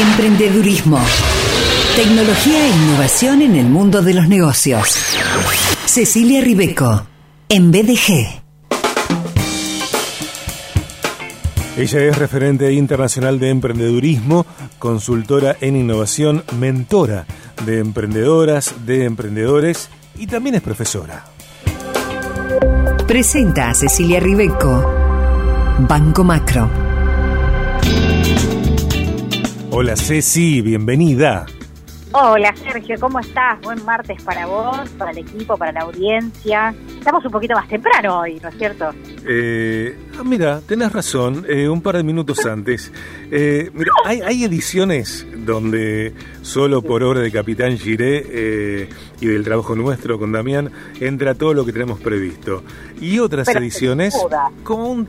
Emprendedurismo. Tecnología e innovación en el mundo de los negocios. Cecilia Ribeco, en BDG. Ella es referente internacional de emprendedurismo, consultora en innovación, mentora de emprendedoras, de emprendedores y también es profesora. Presenta a Cecilia Ribeco, Banco Macro. Hola Ceci, bienvenida. Hola Sergio, ¿cómo estás? Buen martes para vos, para el equipo, para la audiencia. Estamos un poquito más temprano hoy, ¿no es cierto? Eh, ah, mira, tenés razón, eh, un par de minutos antes. Eh, mira, hay, ediciones donde solo por obra de Capitán Giré y del trabajo nuestro con Damián entra todo lo que tenemos previsto. Y otras ediciones como un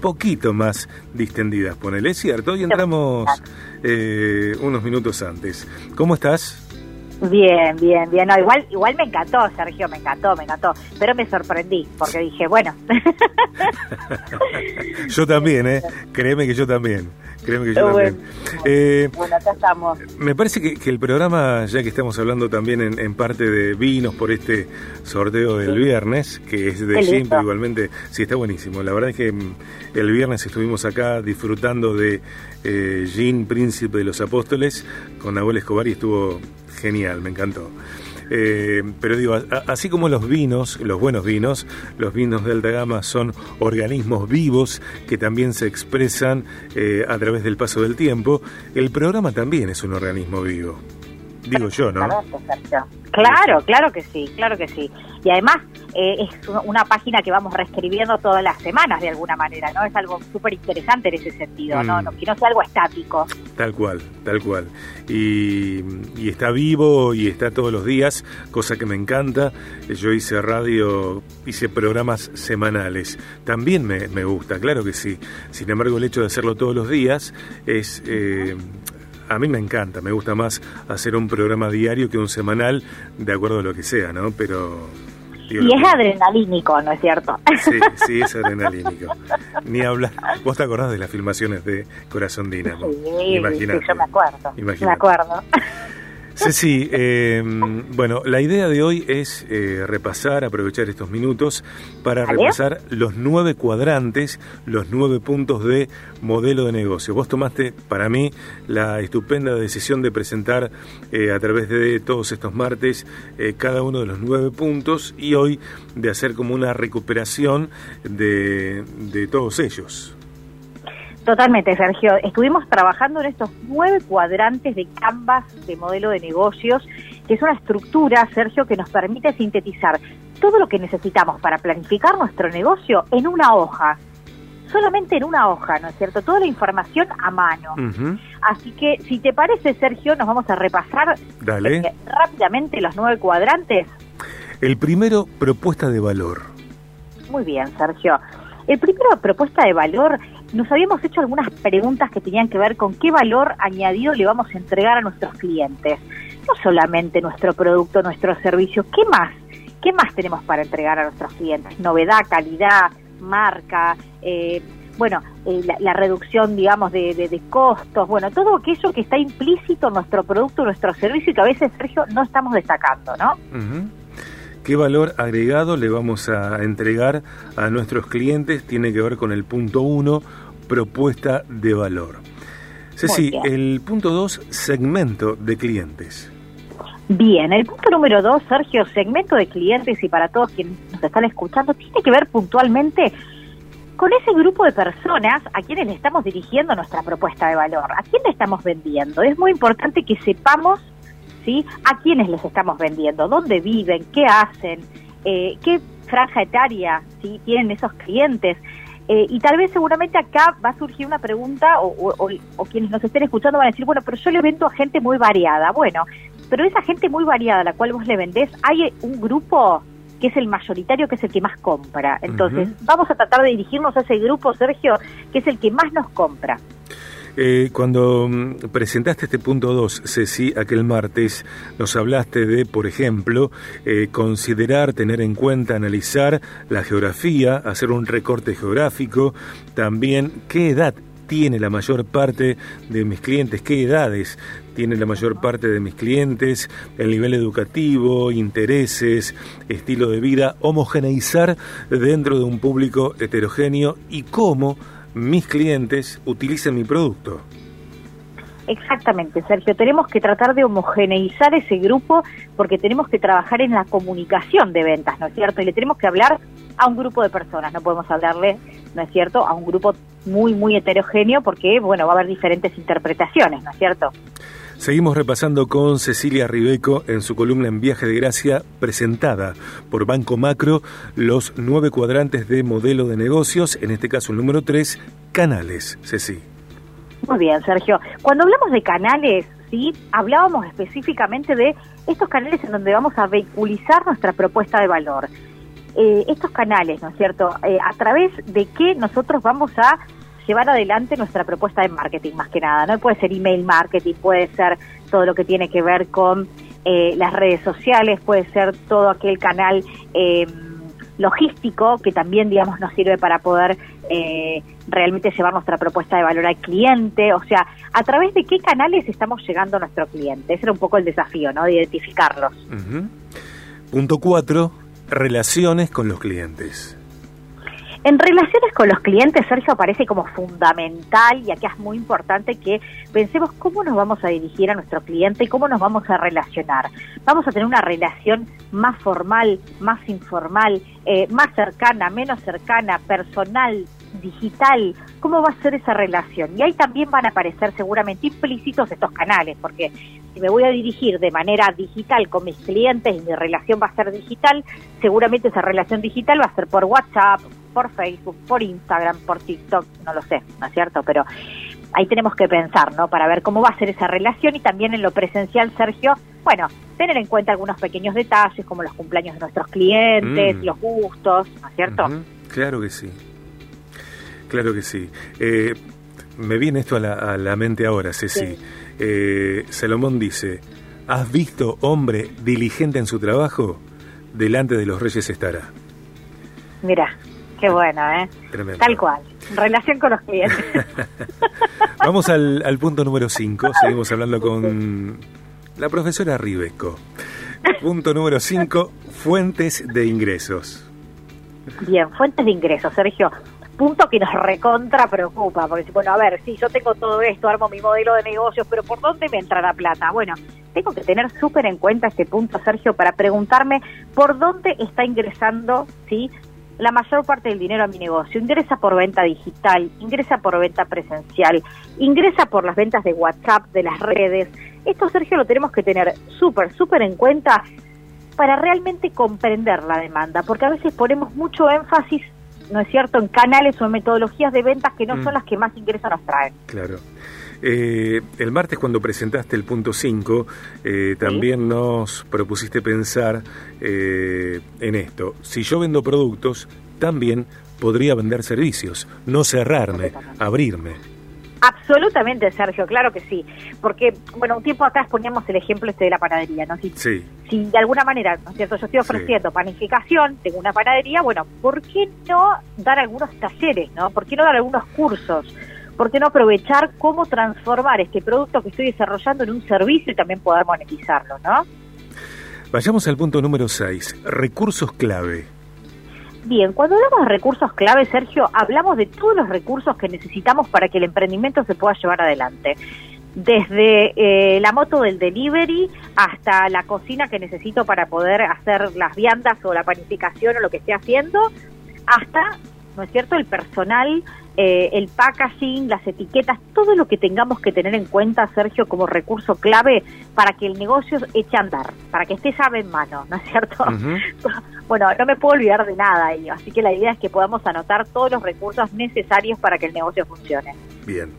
poquito más distendidas, ponele, es cierto, y entramos eh, unos minutos antes. ¿Cómo estás? Bien, bien, bien. No, igual, igual me encantó, Sergio, me encantó, me encantó. Pero me sorprendí, porque dije, bueno. yo también, ¿eh? Créeme que yo también. Créeme que yo también. Eh, bueno, acá estamos. Me parece que, el programa, ya que estamos hablando también en, parte de vinos por este sorteo del viernes, que es de Simple, igualmente, sí, está buenísimo. La verdad es que mm, el viernes estuvimos acá disfrutando de eh, Jean, Príncipe de los Apóstoles, con Abuelo Escobar y estuvo genial, me encantó. Eh, pero digo, así como los vinos, los buenos vinos, los vinos de alta gama son organismos vivos que también se expresan eh, a través del paso del tiempo, el programa también es un organismo vivo. Digo yo, ¿no? Claro, claro que sí, claro que sí. Y además eh, es una página que vamos reescribiendo todas las semanas de alguna manera, ¿no? Es algo súper interesante en ese sentido, ¿no? Mm. Que no sea algo estático. Tal cual, tal cual. Y, está vivo y está todos los días, cosa que me encanta. Yo hice radio, hice programas semanales. También me, me gusta, claro que sí. Sin embargo, el hecho de hacerlo todos los días es... Eh, a mí me encanta, me gusta más hacer un programa diario que un semanal, de acuerdo a lo que sea, ¿no? Pero... y es adrenalínico, ¿no es cierto? Sí, sí, es adrenalínico. Ni hablar. ¿Vos te acordás de las filmaciones de Corazón Dínamo? Sí, sí, yo me acuerdo. Me acuerdo. Sí, eh, bueno, la idea de hoy es eh, repasar, aprovechar estos minutos para repasar los nueve cuadrantes, los nueve puntos de modelo de negocio. Vos tomaste para mí la estupenda decisión de presentar eh, a través de todos estos martes eh, cada uno de los nueve puntos y hoy de hacer como una recuperación de, de todos ellos. Totalmente, Sergio. Estuvimos trabajando en estos nueve cuadrantes de Canvas de modelo de negocios, que es una estructura, Sergio, que nos permite sintetizar todo lo que necesitamos para planificar nuestro negocio en una hoja. Solamente en una hoja, ¿no es cierto? Toda la información a mano. Así que, si te parece, Sergio, nos vamos a repasar eh, rápidamente los nueve cuadrantes. El primero, propuesta de valor. Muy bien, Sergio. El primero, propuesta de valor, nos habíamos hecho algunas preguntas que tenían que ver con qué valor añadido le vamos a entregar a nuestros clientes. No solamente nuestro producto, nuestro servicio, ¿qué más? ¿Qué más tenemos para entregar a nuestros clientes? Novedad, calidad, marca, eh, bueno, eh, la, reducción, digamos, de, costos, bueno, todo aquello que está implícito en nuestro producto, nuestro servicio y que a veces, Sergio, no estamos destacando, ¿no? ¿Qué valor agregado le vamos a entregar a nuestros clientes? Tiene que ver con el punto uno, propuesta de valor. Ceci, el punto dos, segmento de clientes. Bien, el punto número dos, Sergio, segmento de clientes y para todos quienes nos están escuchando, tiene que ver puntualmente con ese grupo de personas a quienes le estamos dirigiendo nuestra propuesta de valor, a quién le estamos vendiendo. Es muy importante que sepamos ¿sí? ¿A quiénes les estamos vendiendo? ¿Dónde viven? ¿Qué hacen? Eh, ¿Qué franja etaria ¿sí? tienen esos clientes? Eh, y tal vez seguramente acá va a surgir una pregunta o, o, quienes nos estén escuchando van a decir, bueno, pero yo le vendo a gente muy variada. Bueno, pero esa gente muy variada a la cual vos le vendés, hay un grupo que es el mayoritario, que es el que más compra. Entonces, vamos a tratar de dirigirnos a ese grupo, Sergio, que es el que más nos compra. Eh, cuando mm, presentaste este punto 2, Ceci, aquel martes, nos hablaste de, por ejemplo, eh, considerar, tener en cuenta, analizar la geografía, hacer un recorte geográfico, también qué edad tiene la mayor parte de mis clientes? ¿Qué edades tiene la mayor parte de mis clientes? ¿El nivel educativo, intereses, estilo de vida? Homogeneizar dentro de un público heterogéneo y cómo mis clientes utilizan mi producto. Exactamente, Sergio. Tenemos que tratar de homogeneizar ese grupo porque tenemos que trabajar en la comunicación de ventas, ¿no es cierto? Y le tenemos que hablar a un grupo de personas, no podemos hablarle, ¿no es cierto?, a un grupo muy, muy heterogéneo porque, bueno, va a haber diferentes interpretaciones, ¿no es cierto? Seguimos repasando con Cecilia Ribeco en su columna en Viaje de Gracia, presentada por Banco Macro, los nueve cuadrantes de modelo de negocios, en este caso el número tres, canales, Ceci. Muy bien, Sergio. Cuando hablamos de canales, sí, hablábamos específicamente de estos canales en donde vamos a vehiculizar nuestra propuesta de valor. Eh, estos canales, ¿no es cierto? Eh, a través de qué nosotros vamos a llevar adelante nuestra propuesta de marketing, más que nada, ¿no? Puede ser email marketing, puede ser todo lo que tiene que ver con eh, las redes sociales, puede ser todo aquel canal logístico que también, digamos, nos sirve para poder realmente llevar nuestra propuesta de valor al cliente, o sea, a través de qué canales estamos llegando a nuestro cliente. Ese era un poco el desafío, ¿no? De identificarlos. Punto cuatro, relaciones con los clientes. En relaciones con los clientes, Sergio, aparece como fundamental y aquí es muy importante que pensemos cómo nos vamos a dirigir a nuestro cliente y cómo nos vamos a relacionar. Vamos a tener una relación más formal, más informal, eh, más cercana, menos cercana, personal, digital, cómo va a ser esa relación. Y ahí también van a aparecer seguramente implícitos estos canales, porque si me voy a dirigir de manera digital con mis clientes y mi relación va a ser digital, seguramente esa relación digital va a ser por WhatsApp, por Facebook, por Instagram, por TikTok, no lo sé, ¿no es cierto? Pero ahí tenemos que pensar, ¿no? Para ver cómo va a ser esa relación y también en lo presencial, Sergio, bueno, tener en cuenta algunos pequeños detalles como los cumpleaños de nuestros clientes, mm. los gustos, ¿no es cierto? Claro que sí. Claro que sí. Eh, me viene esto a la, mente ahora, Ceci. Eh, Salomón dice, ¿has visto hombre diligente en su trabajo? Delante de los reyes estará. Mira, qué bueno, ¿eh? Tremendo. Tal cual. Relación con los clientes. Vamos al, al punto número 5. Seguimos hablando con la profesora Ribeco. Punto número 5, fuentes de ingresos. Bien, fuentes de ingresos, Sergio punto que nos recontra preocupa, porque bueno, a ver, si yo tengo todo esto, armo mi modelo de negocios, pero ¿por dónde me entra la plata? Bueno, tengo que tener súper en cuenta este punto, Sergio, para preguntarme por dónde está ingresando, ¿sí? La mayor parte del dinero a mi negocio. Ingresa por venta digital, ingresa por venta presencial, ingresa por las ventas de WhatsApp, de las redes. Esto, Sergio, lo tenemos que tener súper, súper en cuenta para realmente comprender la demanda, porque a veces ponemos mucho énfasis ¿no es cierto?, en canales o en metodologías de ventas que no son mm. las que más ingresos nos traen. Claro. Eh, el martes cuando presentaste el punto 5, eh, también nos propusiste pensar eh, en esto. Si yo vendo productos, también podría vender servicios, no cerrarme, abrirme. Absolutamente, Sergio, claro que sí. Porque, bueno, un tiempo atrás poníamos el ejemplo este de la panadería, ¿no? Si, sí. si de alguna manera, ¿no es cierto? Yo estoy ofreciendo panificación, tengo una panadería, bueno, ¿por qué no dar algunos talleres, ¿no? ¿Por qué no dar algunos cursos? ¿Por qué no aprovechar cómo transformar este producto que estoy desarrollando en un servicio y también poder monetizarlo, ¿no? Vayamos al punto número 6, recursos clave. Bien, cuando hablamos de recursos clave, Sergio, hablamos de todos los recursos que necesitamos para que el emprendimiento se pueda llevar adelante. Desde eh, la moto del delivery hasta la cocina que necesito para poder hacer las viandas o la panificación o lo que esté haciendo, hasta, ¿no es cierto?, el personal eh, el packaging, las etiquetas, todo lo que tengamos que tener en cuenta, Sergio, como recurso clave para que el negocio eche a andar, para que esté llave en mano, ¿no es cierto? bueno, no me puedo olvidar de nada ahí, así que la idea es que podamos anotar todos los recursos necesarios para que el negocio funcione. Bien,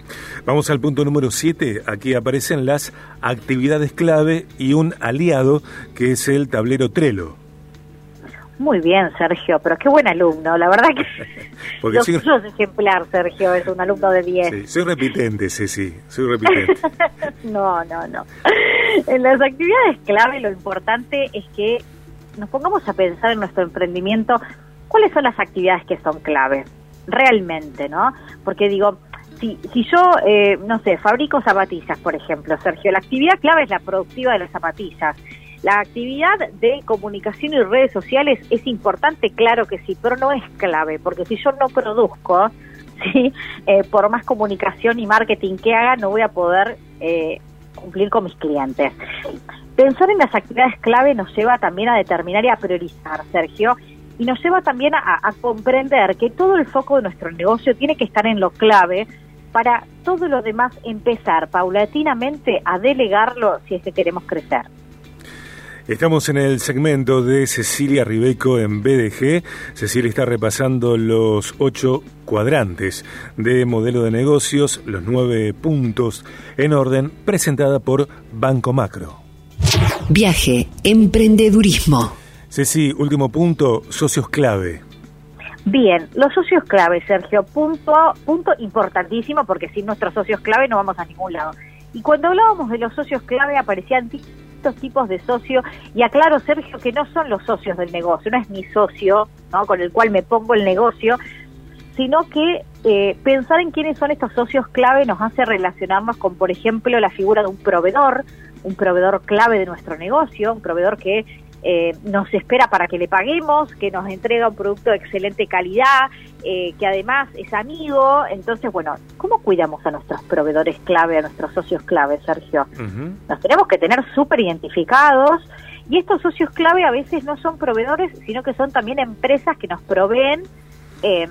vamos al punto número 7, aquí aparecen las actividades clave y un aliado que es el tablero Trello. Muy bien, Sergio, pero qué buen alumno, la verdad que Porque soy... ejemplar, Sergio, es un alumno de 10. Sí, soy repitente, sí, sí, soy repitente. no, no, no. En las actividades clave lo importante es que nos pongamos a pensar en nuestro emprendimiento cuáles son las actividades que son clave, realmente, ¿no? Porque digo, si, si yo, eh, no sé, fabrico zapatillas, por ejemplo, Sergio, la actividad clave es la productiva de las zapatillas. La actividad de comunicación y redes sociales es importante, claro que sí, pero no es clave, porque si yo no produzco, ¿sí? Eh, por más comunicación y marketing que haga, no voy a poder eh, cumplir con mis clientes. Pensar en las actividades clave nos lleva también a determinar y a priorizar, Sergio, y nos lleva también a, a comprender que todo el foco de nuestro negocio tiene que estar en lo clave para todo lo demás empezar paulatinamente a delegarlo si es que queremos crecer. Estamos en el segmento de Cecilia Ribeco en BDG. Cecilia está repasando los ocho cuadrantes de modelo de negocios, los nueve puntos en orden, presentada por Banco Macro. Viaje, emprendedurismo. Ceci, último punto, socios clave. Bien, los socios clave, Sergio, punto, punto importantísimo porque sin nuestros socios clave no vamos a ningún lado. Y cuando hablábamos de los socios clave aparecían tipos de socio, y aclaro, Sergio, que no son los socios del negocio, no es mi socio ¿no? con el cual me pongo el negocio, sino que eh, pensar en quiénes son estos socios clave nos hace relacionarnos con, por ejemplo, la figura de un proveedor, un proveedor clave de nuestro negocio, un proveedor que eh, nos espera para que le paguemos, que nos entrega un producto de excelente calidad, eh, que además es amigo. Entonces, bueno, ¿cómo cuidamos a nuestros proveedores clave, a nuestros socios clave, Sergio? Nos tenemos que tener súper identificados. Y estos socios clave a veces no son proveedores, sino que son también empresas que nos proveen eh,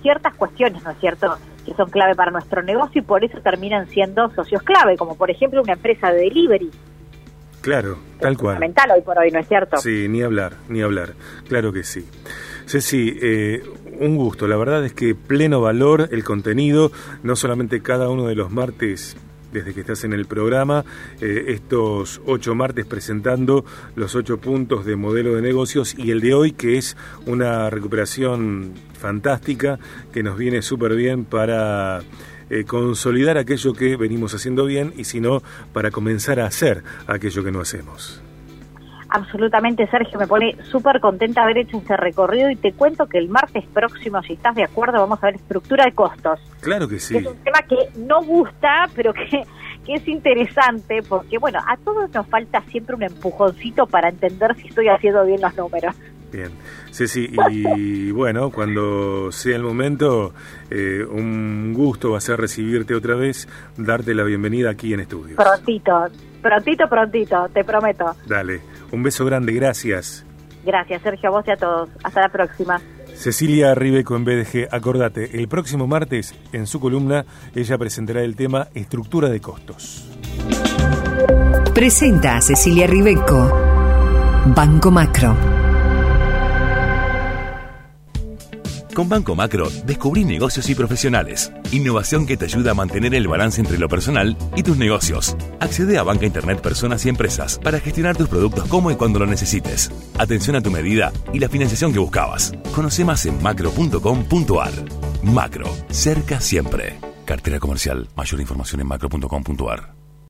ciertas cuestiones, ¿no es cierto?, que son clave para nuestro negocio y por eso terminan siendo socios clave, como por ejemplo una empresa de delivery. Claro, tal cual. Fundamental hoy por hoy, ¿no es cierto? Sí, ni hablar, ni hablar. Claro que sí. Ceci, eh, un gusto. La verdad es que pleno valor el contenido, no solamente cada uno de los martes desde que estás en el programa, eh, estos ocho martes presentando los ocho puntos de modelo de negocios y el de hoy que es una recuperación fantástica que nos viene súper bien para eh, consolidar aquello que venimos haciendo bien y si no, para comenzar a hacer aquello que no hacemos. Absolutamente, Sergio, me pone súper contenta haber hecho este recorrido y te cuento que el martes próximo, si estás de acuerdo, vamos a ver estructura de costos. Claro que sí. es un tema que no gusta, pero que, que es interesante porque, bueno, a todos nos falta siempre un empujoncito para entender si estoy haciendo bien los números. Bien, Ceci, y bueno, cuando sea el momento, eh, un gusto va a ser recibirte otra vez, darte la bienvenida aquí en estudios. Prontito, prontito, prontito, te prometo. Dale, un beso grande, gracias. Gracias, Sergio, a vos y a todos. Hasta la próxima. Cecilia Ribeco en BDG, acordate, el próximo martes en su columna ella presentará el tema Estructura de Costos. Presenta a Cecilia Ribeco, Banco Macro. Con Banco Macro descubrí negocios y profesionales. Innovación que te ayuda a mantener el balance entre lo personal y tus negocios. Accede a Banca Internet Personas y Empresas para gestionar tus productos como y cuando lo necesites. Atención a tu medida y la financiación que buscabas. Conoce más en macro.com.ar. Macro, cerca siempre. Cartera comercial. Mayor información en macro.com.ar.